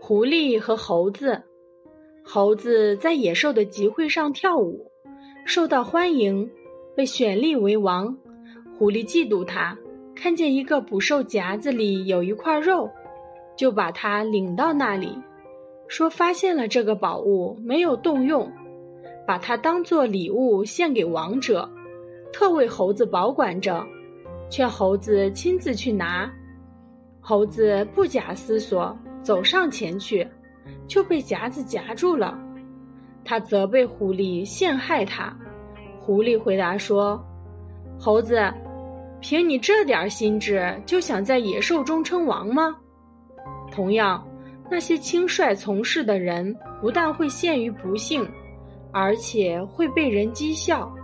狐狸和猴子，猴子在野兽的集会上跳舞，受到欢迎，被选立为王。狐狸嫉妒他，看见一个捕兽夹子里有一块肉，就把它领到那里，说发现了这个宝物，没有动用，把它当做礼物献给王者，特为猴子保管着，劝猴子亲自去拿。猴子不假思索走上前去，就被夹子夹住了。他责备狐狸陷害他。狐狸回答说：“猴子，凭你这点心智，就想在野兽中称王吗？同样，那些轻率从事的人，不但会陷于不幸，而且会被人讥笑。”